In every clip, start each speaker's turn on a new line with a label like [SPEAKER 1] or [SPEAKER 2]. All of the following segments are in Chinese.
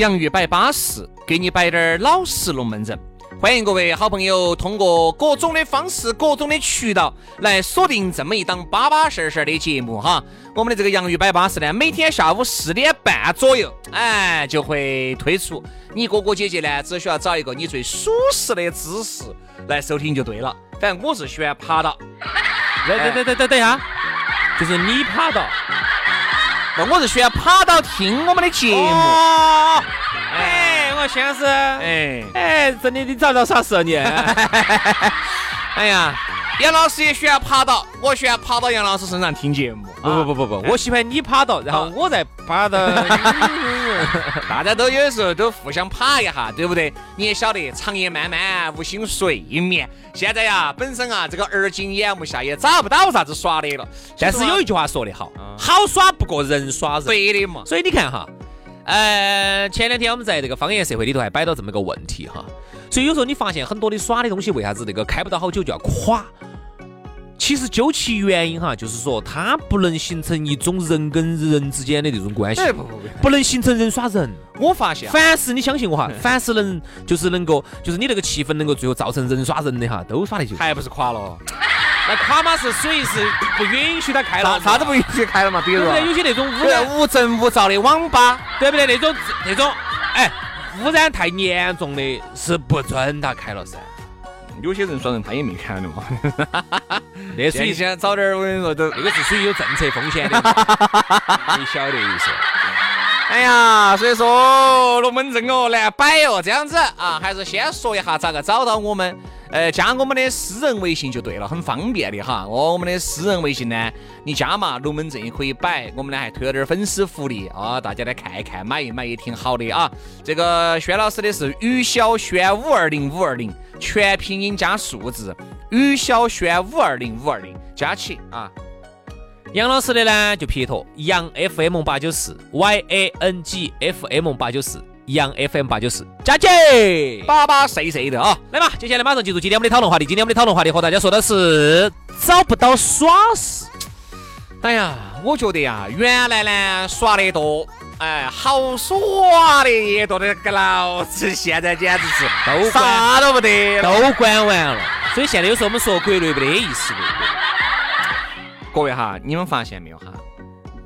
[SPEAKER 1] 洋芋摆巴适，给你摆点儿老实龙门阵。欢迎各位好朋友通过各种的方式、各种的渠道来锁定这么一档巴巴适适的节目哈。我们的这个洋芋摆巴士呢，每天下午四点半左右，哎，就会推出。你哥哥姐姐呢，只需要找一个你最舒适的姿势来收听就对了。反正我是喜欢趴到。
[SPEAKER 2] 等等等等等等一下，就是你趴到。
[SPEAKER 1] 那我是喜欢趴到听我们的节目。
[SPEAKER 2] 哎，我先是，哎哎，真的，你找到啥事你？
[SPEAKER 1] 哎呀，杨老师也喜欢趴到，我喜欢趴到杨老师身上听节目。
[SPEAKER 2] 不不不不不，我喜欢你趴到，然后我再趴到。
[SPEAKER 1] 大家都有时候都互相爬一下，对不对？你也晓得，长夜漫漫无心睡眠。现在呀，本身啊，这个耳今眼目下也找不到啥子耍的了。
[SPEAKER 2] 但是有一句话说得好，好耍不过人耍人。
[SPEAKER 1] 对的嘛。
[SPEAKER 2] 所以你看哈，呃，前两天我们在这个方言社会里头还摆到这么个问题哈。所以有时候你发现很多的耍的东西，为啥子那个开不到好久就要垮？其实究其原因哈，就是说它不能形成一种人跟人之间的这种关系，
[SPEAKER 1] 不不不，
[SPEAKER 2] 不能形成人耍人。
[SPEAKER 1] 我发现，
[SPEAKER 2] 凡是你相信我哈，凡是能就是能够，就是你那个气氛能够最后造成人耍人的哈，都耍得起
[SPEAKER 1] 还不是垮了。
[SPEAKER 2] 那垮嘛是属于是不允许他开了，
[SPEAKER 1] 啥子不允许开了嘛？比如说
[SPEAKER 2] 有些那种污染
[SPEAKER 1] 无证无照的网吧，
[SPEAKER 2] 对不对？那种那种，哎，污染太严重的是不准他开了噻。
[SPEAKER 1] 有些人耍人他也没看的嘛，
[SPEAKER 2] 那是
[SPEAKER 1] 你先早点我跟你说都
[SPEAKER 2] 那个是属于有政策风险的，你晓得意思？
[SPEAKER 1] 哎呀，所以说龙门阵哦难摆哦，这样子啊，还是先说一下咋个找到我们。呃，加我们的私人微信就对了，很方便的哈。哦，我们的私人微信呢，你加嘛，龙门阵也可以摆。我们呢还推了点粉丝福利啊，大家来看一看，买一买也挺好的啊。这个轩老师的是于小轩五二零五二零，全拼音加数字，于小轩五二零五二零加起啊。
[SPEAKER 2] 杨老师的呢就撇脱，杨 FM 八九四，Y A N G F M 八九四。杨 FM 八九四，佳姐，
[SPEAKER 1] 巴巴碎碎的啊！
[SPEAKER 2] 来嘛，接下来马上进入今天我们的讨论话题。今天我们的讨论话题和大家说的是找不到耍事。
[SPEAKER 1] 哎呀，我觉得呀，原来呢耍的多，哎，好耍的也多的个老子现在简直是
[SPEAKER 2] 都
[SPEAKER 1] 啥都不得，
[SPEAKER 2] 都关完了。所以现在有时候我们说国内没得意思。
[SPEAKER 1] 各位哈，你们发现没有哈？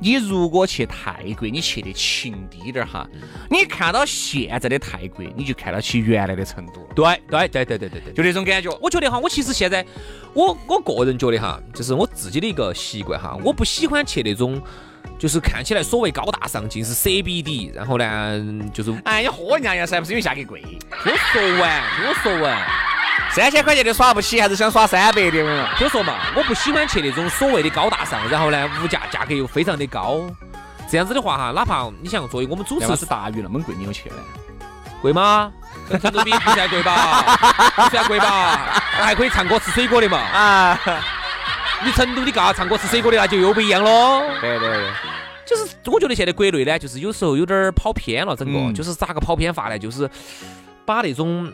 [SPEAKER 1] 你如果去泰国，你去的勤滴点儿哈，你看到现在的泰国，你就看到起原来的成都了。
[SPEAKER 2] 对对对对对对对，
[SPEAKER 1] 就那种感觉。
[SPEAKER 2] 我觉得哈，我其实现在，我我个人觉得哈，就是我自己的一个习惯哈，我不喜欢去那种，就是看起来所谓高大上，尽是 CBD，然后呢，就是
[SPEAKER 1] 哎，你喝人家呀噻，不是因为价格贵。
[SPEAKER 2] 听我说完，听我说完。
[SPEAKER 1] 三千块钱的耍不起，还是想耍三百的？
[SPEAKER 2] 就说嘛，我不喜欢去那种所谓的高大上，然后呢，物价价格又非常的高。这样子的话哈，哪怕你想作为我们主持
[SPEAKER 1] 是大鱼那么贵，你有去呢？
[SPEAKER 2] 贵吗？跟成都比不算贵吧？不算贵吧？那还可以唱歌吃水果的嘛？啊！你成都的嘎唱歌吃水果的，那就又不一样喽。
[SPEAKER 1] 对对对，
[SPEAKER 2] 就是我觉得现在国内呢，就是有时候有点跑偏了，整个就是咋个跑偏法呢？就是把那种。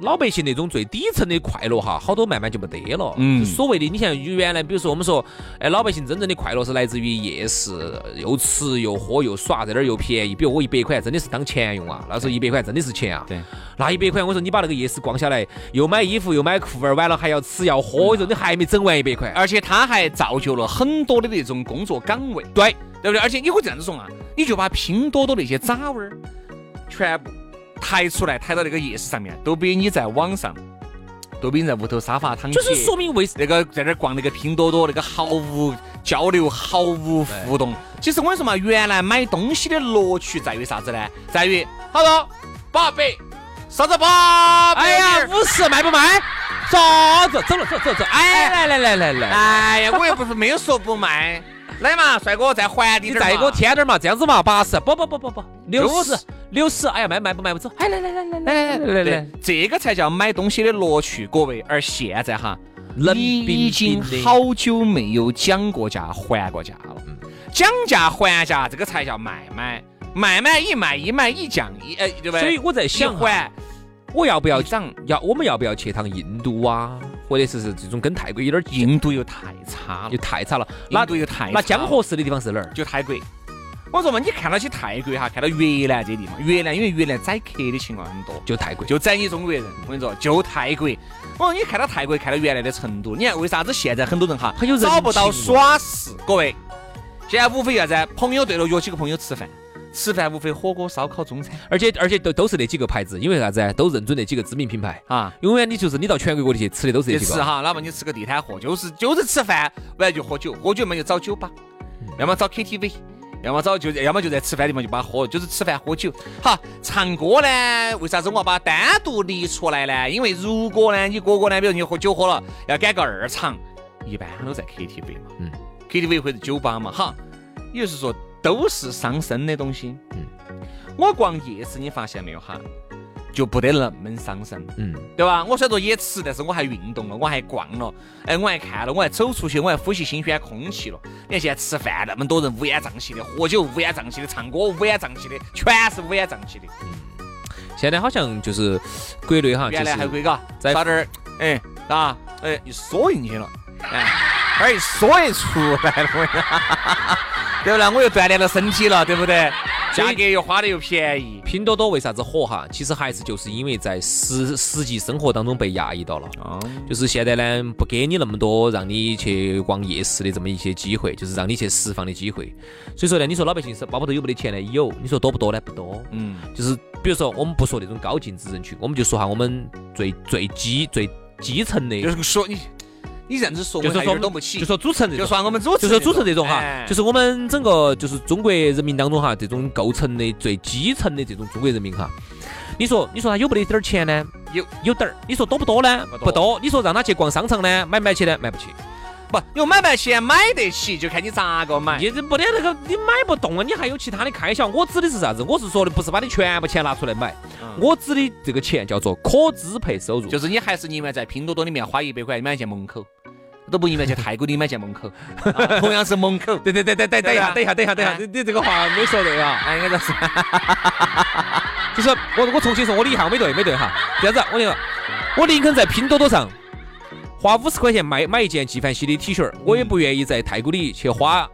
[SPEAKER 2] 老百姓那种最底层的快乐哈，好多慢慢就没得了。
[SPEAKER 1] 嗯
[SPEAKER 2] 所谓的你像原来，比如说我们说，哎，老百姓真正的快乐是来自于夜市，又吃又喝又耍，在那儿又便宜。比如我一百块真的是当钱用啊，那时候一百块真的是钱啊。
[SPEAKER 1] 对。
[SPEAKER 2] 那一百块，我说你把那个夜市逛下来，又买衣服又买裤儿，完了还要吃要喝，我说你还没整完一百块。
[SPEAKER 1] 而且他还造就了很多的那种工作岗位，
[SPEAKER 2] 对，
[SPEAKER 1] 对不对？而且你可以这样子说啊，你就把拼多多那些渣味儿全部抬出来，抬到那个夜市上面，都比你在网上，都比你在屋头沙发躺起，
[SPEAKER 2] 就是说明为
[SPEAKER 1] 那个在那儿逛那个拼多多那个毫无交流、毫无互动。其实我跟你说嘛，原来买东西的乐趣在于啥子呢？在于好多八百，啥子八百？
[SPEAKER 2] 哎呀，五十卖不卖？啥子？走了，走走走！哎，来来来来来，
[SPEAKER 1] 哎呀，我又不是没有说不卖。来嘛，帅哥，再还你点
[SPEAKER 2] 你再给我添点儿嘛，这样子嘛，八十，不不不不不，六十
[SPEAKER 1] 60，
[SPEAKER 2] 六十，哎呀，卖卖不卖不走，哎来来来来来来来来
[SPEAKER 1] 对，这个才叫买东西的乐趣，各位。而现在哈，
[SPEAKER 2] 冷
[SPEAKER 1] 你
[SPEAKER 2] 冰
[SPEAKER 1] 已经
[SPEAKER 2] 冰的
[SPEAKER 1] 好久没有讲过价、还过价了。讲价还价，这个才叫卖买，卖买一卖一卖一降一，哎，对不对？
[SPEAKER 2] 所以我在想
[SPEAKER 1] 还
[SPEAKER 2] 我要不要
[SPEAKER 1] 一涨？
[SPEAKER 2] 要我们要不要去趟印度啊，或者是是这种跟泰国有点近，
[SPEAKER 1] 印度又太差了
[SPEAKER 2] 又，太差了。那
[SPEAKER 1] 印度又太差
[SPEAKER 2] 那江河市的地方是哪儿？
[SPEAKER 1] 就泰国。我说嘛，你看到起泰国哈，看到越南这些地方，越南因为越南宰客的情况很多，
[SPEAKER 2] 就泰国。
[SPEAKER 1] 就宰你中国人。我跟你说，就泰国。我说你看到泰国，看到原来的成都，你看为啥子现在很多人哈
[SPEAKER 2] 很有人
[SPEAKER 1] 找不到耍事？各位，现在无非啥子？朋友对了，约几个朋友吃饭，吃饭无非火锅、烧烤、中餐
[SPEAKER 2] 而且而且都都是那几个牌子，因为啥子啊？都认准那几个知名品牌。
[SPEAKER 1] 啊。
[SPEAKER 2] 永远你就是你到全国各地去吃的都是这几个。
[SPEAKER 1] 哈，哪怕你吃个地摊货，就是就是吃饭，不然就喝酒，喝酒嘛就找酒吧，要么找 KTV，要么早就要么就在吃饭地方就把它喝了，就是吃饭喝酒。好，唱歌呢，为啥子我要把它单独立出来呢？因为如果呢，你哥哥呢，比如你喝酒喝了，要赶个二场，一般都在 KTV 嘛，
[SPEAKER 2] 嗯
[SPEAKER 1] ，KTV 或者酒吧嘛，哈，也就是说都是伤身的东西。
[SPEAKER 2] 嗯，
[SPEAKER 1] 我逛夜市，你发现没有哈，就不得那么伤身。
[SPEAKER 2] 嗯，
[SPEAKER 1] 对吧？我虽然说也吃，但是我还运动了，我还逛了，哎，我还看了，我还走出去，我还呼吸新鲜空气了。你看现在吃饭那么多人乌烟瘴气的，喝酒乌烟瘴气的，唱歌乌烟瘴气的，全是乌烟瘴气的。
[SPEAKER 2] 嗯现在好像就是国内哈，
[SPEAKER 1] 原来还
[SPEAKER 2] 就是
[SPEAKER 1] 可以嘎，
[SPEAKER 2] 在
[SPEAKER 1] 撒点儿，哎，啊，哎，一缩进去了，哎，一缩一出来了，对不对？我又锻炼了身体了，对不对？价格又花的又便宜。
[SPEAKER 2] 拼多多为啥子火哈？其实还是就是因为在实实际生活当中被压抑到了。
[SPEAKER 1] 哦，
[SPEAKER 2] 就是现在呢，不给你那么多让你去逛夜市的这么一些机会，就是让你去释放的机会。所以说呢，你说老百姓是包包头有没得钱呢？有。你说多不多呢？不多。
[SPEAKER 1] 嗯，
[SPEAKER 2] 就是比如说，我们不说那种高净值人群，我们就说哈，我们最最基最基层的，
[SPEAKER 1] 就是说你，你这样子说，
[SPEAKER 2] 就是说
[SPEAKER 1] 懂不起。
[SPEAKER 2] 就说主持人这种。
[SPEAKER 1] 就算我们主持
[SPEAKER 2] 就说主持这种哈，
[SPEAKER 1] 哎
[SPEAKER 2] 就是我们整个就是中国人民当中哈，这种构成的最基层的这种中国人民哈，你说你说他有没得点儿钱呢？
[SPEAKER 1] 有
[SPEAKER 2] 有点儿。你说多不多呢？
[SPEAKER 1] 不多。
[SPEAKER 2] 你说让他去逛商场呢，买不买起呢？买不起。
[SPEAKER 1] 不，有买不起，买得起，就看你咋个买。
[SPEAKER 2] 你这没得那个，你买不动啊，你还有其他的开销。我指的是啥子？我是说的不是把你全部钱拿出来买，
[SPEAKER 1] 嗯
[SPEAKER 2] 我指的这个钱叫做可支配收入。
[SPEAKER 1] 就是你还是宁愿在拼多多里面花一百块买一件门口，都不应该去泰国里买件门口，啊 同样是门口。
[SPEAKER 2] 对对对对对，等一下，等一下，等一下，等一下，你你这个话没说对啊。
[SPEAKER 1] 哎，应该是。
[SPEAKER 2] 就是我我重新说，我的一下没对没对哈。这样子，我跟你说，我宁肯在拼多多上花五十块钱买买一件纪梵希的 T 恤，我也不愿意在太古里去花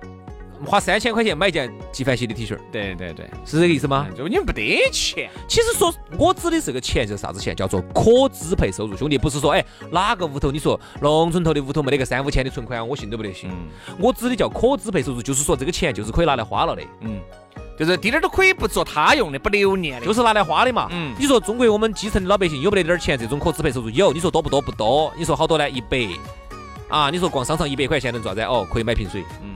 [SPEAKER 2] 花三千块钱买一件纪梵希的 T 恤，
[SPEAKER 1] 对对对，
[SPEAKER 2] 是这个意思吗？
[SPEAKER 1] 就你不得钱。
[SPEAKER 2] 其实说，我指的这个钱就是啥子钱？叫做可支配收入，兄弟，不是说哎哪个屋头你说农村头的屋头没得个三五千的存款，我信都不得信。
[SPEAKER 1] 嗯
[SPEAKER 2] 我指的叫可支配收入，就是说这个钱就是可以拿来花了的，
[SPEAKER 1] 嗯，就是滴点儿都可以不做他用的，不留念的。
[SPEAKER 2] 就是拿来花的嘛。
[SPEAKER 1] 嗯
[SPEAKER 2] 你说中国我们基层的老百姓有没得点儿钱？这种可支配收入有，你说多不多？不多。你说好多呢？一百啊？你说逛商场一百块钱能做啥子？哦，可以买瓶水。
[SPEAKER 1] 嗯。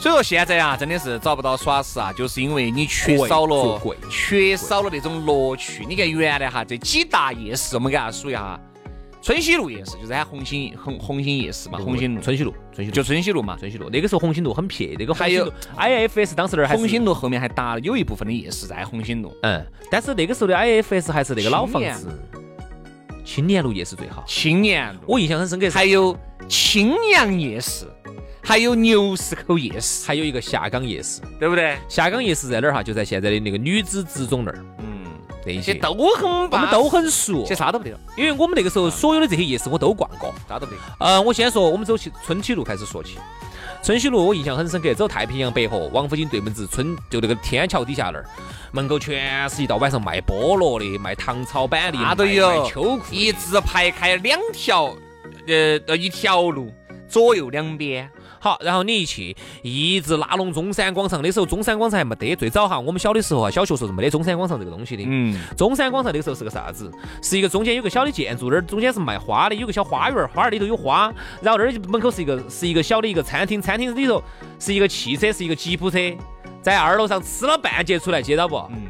[SPEAKER 1] 所以说现在啊，真的是找不到耍事啊，就是因为你缺少了
[SPEAKER 2] 贵
[SPEAKER 1] 缺少了那种乐趣。你看原来哈这几大夜市，我们给大家数一下哈，春熙路夜市就是喊红星红红星夜市嘛，红星路
[SPEAKER 2] 春熙路，春熙路
[SPEAKER 1] 就春熙路嘛。
[SPEAKER 2] 春熙路。那个时候红星路很撇，那个
[SPEAKER 1] 还有
[SPEAKER 2] IFS 当时那儿
[SPEAKER 1] 红星路后面还搭了有一部分的夜市在红星路，
[SPEAKER 2] 嗯，但是那个时候的 IFS 还是那个老房子，青年路夜市最好。
[SPEAKER 1] 青年路，
[SPEAKER 2] 我印象很深刻，
[SPEAKER 1] 还有青阳夜市，还有牛市口夜市，
[SPEAKER 2] 还有一个下岗夜市，
[SPEAKER 1] 对不对？
[SPEAKER 2] 下岗夜市在哪儿哈？就在现在的那个女子职中那儿，
[SPEAKER 1] 嗯，
[SPEAKER 2] 那
[SPEAKER 1] 些都很，
[SPEAKER 2] 我们都很熟
[SPEAKER 1] 些，啥都不得了，
[SPEAKER 2] 因为我们那个时候所有的这些夜市我都逛过。
[SPEAKER 1] 啥都不得了。
[SPEAKER 2] 呃，我先说，我们走起春熙路开始说起。春熙路我印象很深刻，走太平洋百货，王府井对门子春就那个天桥底下那儿，门口全是一到晚上卖菠萝的，卖糖炒板的，卖
[SPEAKER 1] 那都有
[SPEAKER 2] 秋裤，
[SPEAKER 1] 一直排开两条，呃呃一条路，左右两边。
[SPEAKER 2] 好，然后你一去，一直拉拢中山广场。那时候中山广场还没得，最早哈，我们小的时候啊，小学时候是没得中山广场这个东西的。
[SPEAKER 1] 嗯，
[SPEAKER 2] 中山广场那个时候是个啥子？是一个中间有个小的建筑，那儿中间是卖花的，有个小花园，花园里头有花。然后那儿门口是一个是一个小的一个餐厅，餐厅里头是一个汽车，是一个吉普车，在二楼上吃了半截出来，接到不？
[SPEAKER 1] 嗯，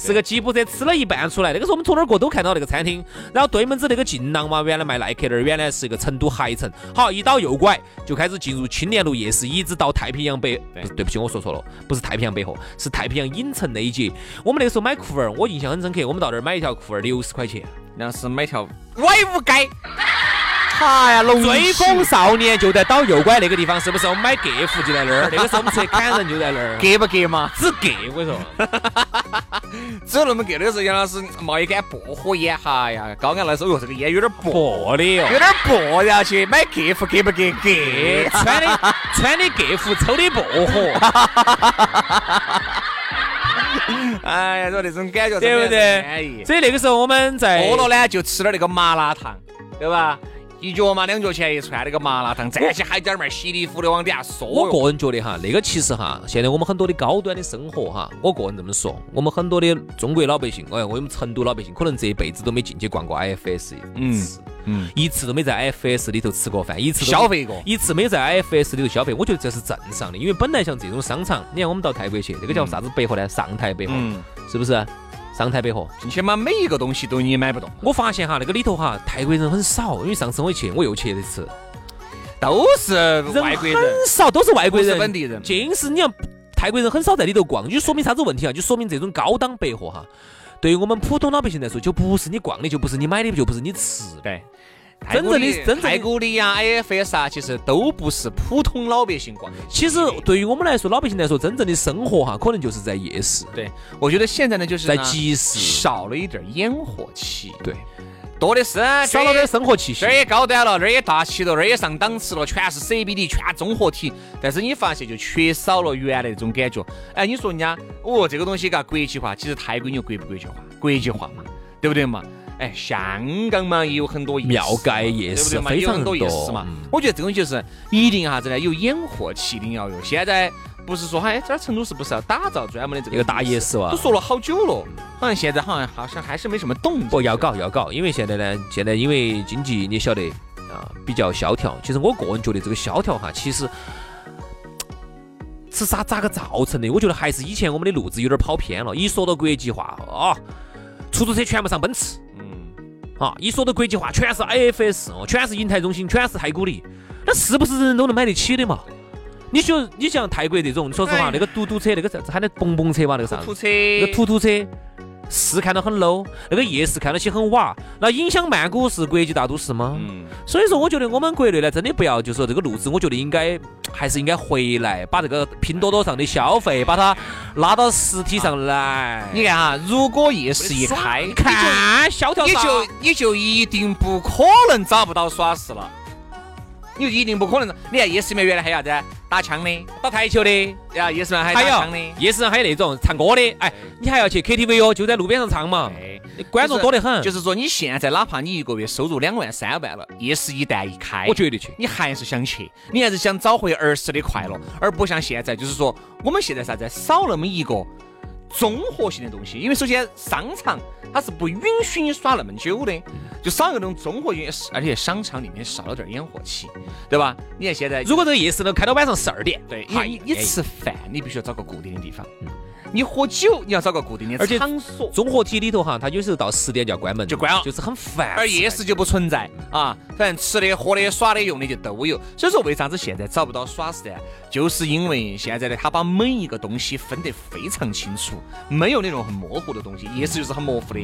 [SPEAKER 2] 是个吉普车吃了一半出来。那个时候我们从哪儿过都看到那个餐厅。然后对门子那个劲浪嘛，原来卖耐克那儿，原来是一个成都海城。好，一到右拐就开始进入青年路夜市，一直到太平洋北。不是对不起，我说错了，不是太平洋百货，是太平洋影城那一节。我们那个时候买裤儿，我印象很深刻。我们到那儿买一条裤儿六十块钱。
[SPEAKER 1] 那是买条歪五街。哎呀，龙
[SPEAKER 2] 追风少年就在倒右拐那个地方，是不是？我们买格服就在那儿，那个时候我们出去砍人就在那儿，
[SPEAKER 1] 格不格嘛？
[SPEAKER 2] 只格，我跟你说。
[SPEAKER 1] 只有那么隔。那个时候杨老师冒一杆薄荷烟，哈呀，高安来说，哟，这个烟有点薄，
[SPEAKER 2] 薄的哟，
[SPEAKER 1] 有点薄，然后去买格服，隔不隔？隔。
[SPEAKER 2] 穿的穿的格服，抽的薄荷。
[SPEAKER 1] 哎呀，说那种感觉
[SPEAKER 2] 对不对。所以那个时候我们在
[SPEAKER 1] 饿了呢，就吃点那个麻辣烫，对吧？一角嘛，两角钱一串那个麻辣烫，站起海底儿面稀里糊涂往底下嗦。
[SPEAKER 2] 我个人觉得哈，那个其实哈，现在我们很多的高端的生活哈，我个人这么说，我们很多的中国老百姓，哎，我们成都老百姓，可能这一辈子都没进去逛过 IFS 一次，
[SPEAKER 1] 嗯，
[SPEAKER 2] 一次都没在 IFS 里头吃过饭，一次
[SPEAKER 1] 消费过
[SPEAKER 2] 一次没在 IFS 里头消费，我觉得这是正常的，因为本来像这种商场，你看我们到泰国去，那个叫啥子百货呢？上台百货，
[SPEAKER 1] 嗯，
[SPEAKER 2] 是不是？上台百货，
[SPEAKER 1] 进去嘛，每一个东西都你也买不动，
[SPEAKER 2] 我发现哈，那个里头哈，泰国人很少，因为上次我一去，我又去了一次，
[SPEAKER 1] 都是外国人，
[SPEAKER 2] 很少，都是外国人，
[SPEAKER 1] 是本地人
[SPEAKER 2] 尽是你要泰国人很少在里头逛，就说明啥子问题啊？就说明这种高档百货哈，对于我们普通老百姓来说，就不是你逛的，就不是你买的，就不是你吃的。
[SPEAKER 1] 对。
[SPEAKER 2] 真正的真正的
[SPEAKER 1] 太古里呀、IFS 啊，其实都不是普通老百姓逛。
[SPEAKER 2] 其实对于我们来说，老百姓来说，真正的生活哈，可能就是在夜市，
[SPEAKER 1] 对，我觉得现在呢，就是
[SPEAKER 2] 在集市，
[SPEAKER 1] 少了一点烟火气，
[SPEAKER 2] 对，
[SPEAKER 1] 多的是啊
[SPEAKER 2] 少了点生活气息
[SPEAKER 1] 这儿。也高端了，那儿也大气了，那儿也上档次了，全是 CBD，全综合体。但是你发现就缺少了原来那种感觉。哎，你说人家哦，这个东西嘎国际化，其实泰国你说国不国际化？国际化嘛，对不对嘛？哎，香港嘛也有很多夜市
[SPEAKER 2] 庙街夜市
[SPEAKER 1] 嘛？
[SPEAKER 2] 非常
[SPEAKER 1] 有很多夜市嘛
[SPEAKER 2] 嗯。
[SPEAKER 1] 我觉得这种就是一定啥子呢？有烟火气，一定要有。现在不是说哎，这儿成都是不是要打造专门的这个
[SPEAKER 2] 大夜市哇
[SPEAKER 1] 都说了好久了，好像现在好像好像还是没什么动静。
[SPEAKER 2] 不要搞要搞，因为现在呢，现在因为经济你晓得啊比较萧条。其实我个人觉得这个萧条哈，其实是啥咋个造成的？我觉得还是以前我们的路子有点跑偏了。一说到国际化啊，出租车全部上奔驰
[SPEAKER 1] 嗯，
[SPEAKER 2] 啊，一说到国际化全是 IFS 哦，全是银泰中心，全是太古里，那是不是人人都能买得起的嘛？你说你像泰国这种，说实话，
[SPEAKER 1] 哎
[SPEAKER 2] 那个嘟嘟车，那个啥子喊的蹦蹦车嘛，那个啥子？
[SPEAKER 1] 车，
[SPEAKER 2] 那个突突车是看到很 low，那个夜市看到起很瓦，那影响曼谷是国际大都市吗？
[SPEAKER 1] 嗯，
[SPEAKER 2] 所以说，我觉得我们国内呢，真的不要就说这个路子，我觉得应该还是应该回来，把这个拼多多上的消费，把它拉到实体上来。
[SPEAKER 1] 你看哈，如果夜市一开，
[SPEAKER 2] 你看萧条
[SPEAKER 1] 你就你就一定不可能找不到耍事了。你就一定不可能。你看夜市里面原来还有啥子打枪的，
[SPEAKER 2] 打台球的，
[SPEAKER 1] 呀，夜市上还有
[SPEAKER 2] 还有
[SPEAKER 1] 打枪的。
[SPEAKER 2] 夜市上还有那种唱歌的，哎，你还要去 KTV 哦，就在路边上唱嘛，
[SPEAKER 1] 对，
[SPEAKER 2] 观众多得很。
[SPEAKER 1] 就是说，你现在哪怕你一个月收入两万、三万了，夜市一旦一开，
[SPEAKER 2] 我绝对去。
[SPEAKER 1] 你还是想去，你还是想找回儿时的快乐，而不像现在，就是说我们现在啥子少那么一个综合性的东西。因为首先商场它是不允许你耍那么久的，就少一个那种综合性，而且商场里面少了点烟火气，对吧？你看现在
[SPEAKER 2] 如果这个夜市能开到晚上十二点，
[SPEAKER 1] 对，你你吃饭你必须要找个固定的地方，你喝酒你要找个固定的场所。
[SPEAKER 2] 综合体里头哈，它有时候到十点就要关门，
[SPEAKER 1] 就关了
[SPEAKER 2] 就是很烦。
[SPEAKER 1] 而夜市就不存在啊，反正吃的、喝的、耍的、用的就都有。所以说，为啥子现在找不到耍事呢？就是因为现在呢，他把每一个东西分得非常清楚，没有那种很模糊的东西。夜市就是很模糊的，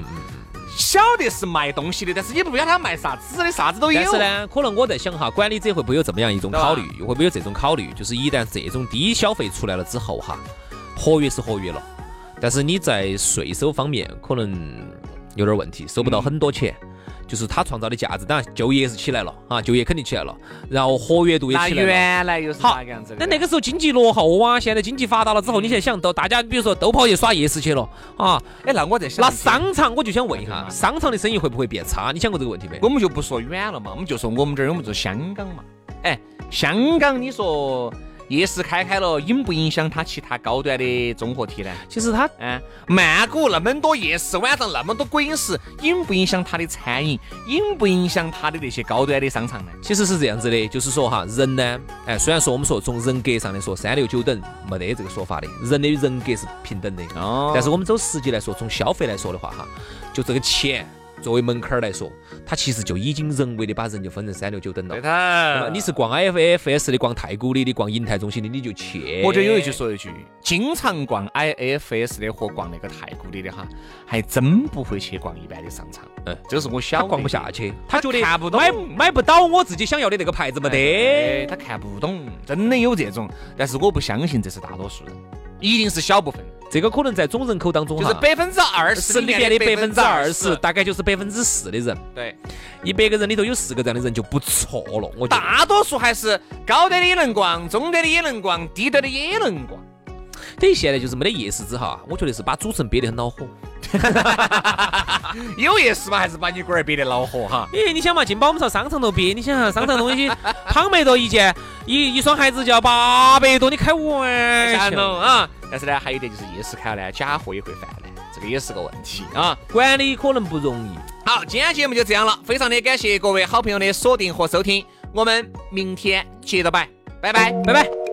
[SPEAKER 1] 晓得是卖东西的，但是你不晓得他卖啥子的，啥子都有。
[SPEAKER 2] 但是呢，可能我在想哈，管理者会不会有这么样一种考虑？会不会有这种考虑？就是一旦这种低消费出来了之后哈，合约是活跃了，但是你在税收方面可能有点问题，收不到很多钱。就是他创造的价值，当然就业是起来了啊，就业肯定起来了，然后活跃度也起来了。
[SPEAKER 1] 原来又是
[SPEAKER 2] 好
[SPEAKER 1] 那个样子的。
[SPEAKER 2] 那那个时候经济落后啊，现在经济发达了之后，你现在想到大家比如说都跑去耍夜市去了啊，
[SPEAKER 1] 哎，那我在想，
[SPEAKER 2] 那商场我就想问一下，商场的生意会不会变差？你想过这个问题没？
[SPEAKER 1] 我们就不说远了嘛，我们就说我们这儿，我们就香港嘛。哎，香港你说。夜市开开了，影不影响它其他高端的综合体呢？
[SPEAKER 2] 其实它，
[SPEAKER 1] 嗯，曼谷那么多夜市，晚上那么多鬼影视，影不影响它的餐饮？影不影响它的那些高端的商场呢？
[SPEAKER 2] 其实是这样子的，就是说哈，人呢，哎，虽然说我们说从人格上来说三六九等没得这个说法的，人的人格是平等的。哦。但是我们走实际来说，从消费来说的话哈，就这个钱。作为门槛儿来说，它其实就已经人为的把人就分成三六九等了。
[SPEAKER 1] 对头。
[SPEAKER 2] 你是逛 IFS 的、逛太古里的、逛银泰中心的，你就去。
[SPEAKER 1] 我就有一句说一句，经常逛 IFS 的和逛那个太古里的哈，还真不会去逛一般的商场。嗯，这是我小
[SPEAKER 2] 逛不下去，他觉得
[SPEAKER 1] 看不懂，
[SPEAKER 2] 买买不到我自己想要的那个牌子没得。
[SPEAKER 1] 他看不懂，真的有这种，但是我不相信这是大多数人，一定是小部分。
[SPEAKER 2] 这个可能在总人口当中，
[SPEAKER 1] 就是百分之二十
[SPEAKER 2] 里面的百分之二
[SPEAKER 1] 十，
[SPEAKER 2] 大概就是百分之四的人。
[SPEAKER 1] 对，
[SPEAKER 2] 一百个人里头有四个这样的人就不错了。我
[SPEAKER 1] 大多数还是高端的也能逛，中端的也能逛，低端的也能逛。
[SPEAKER 2] 等于现在就是没得夜市之后，我觉得是把主持人憋得很恼火。
[SPEAKER 1] 有夜市嘛，还是把你龟儿憋得恼火哈？
[SPEAKER 2] 咦，你想嘛，进把我们朝商场头憋，你想想商场东西，胖妹多一件，一一双鞋子就要八百多，你开玩笑
[SPEAKER 1] 啊？但是呢，还有一点就是夜市开了呢，假货也会泛滥，这个也是个问题啊，
[SPEAKER 2] 管理可能不容易。
[SPEAKER 1] 好，今天节目就这样了，非常的感谢各位好朋友的锁定和收听，我们明天接着摆，拜拜，
[SPEAKER 2] 拜拜。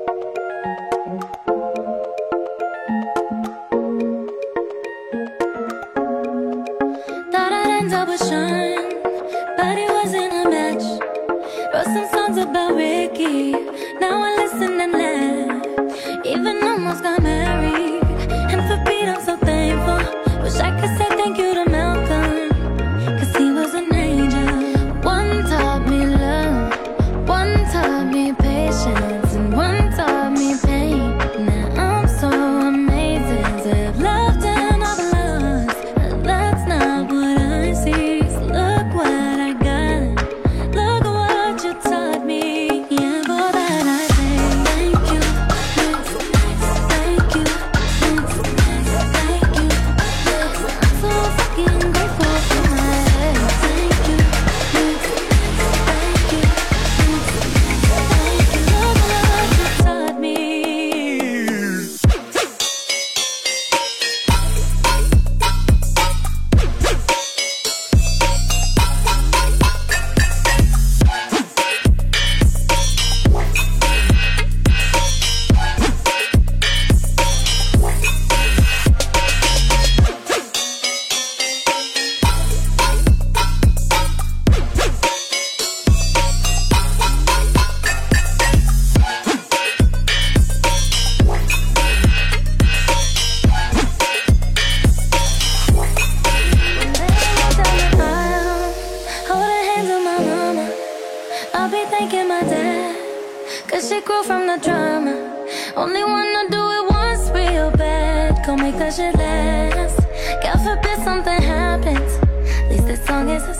[SPEAKER 3] 세상에서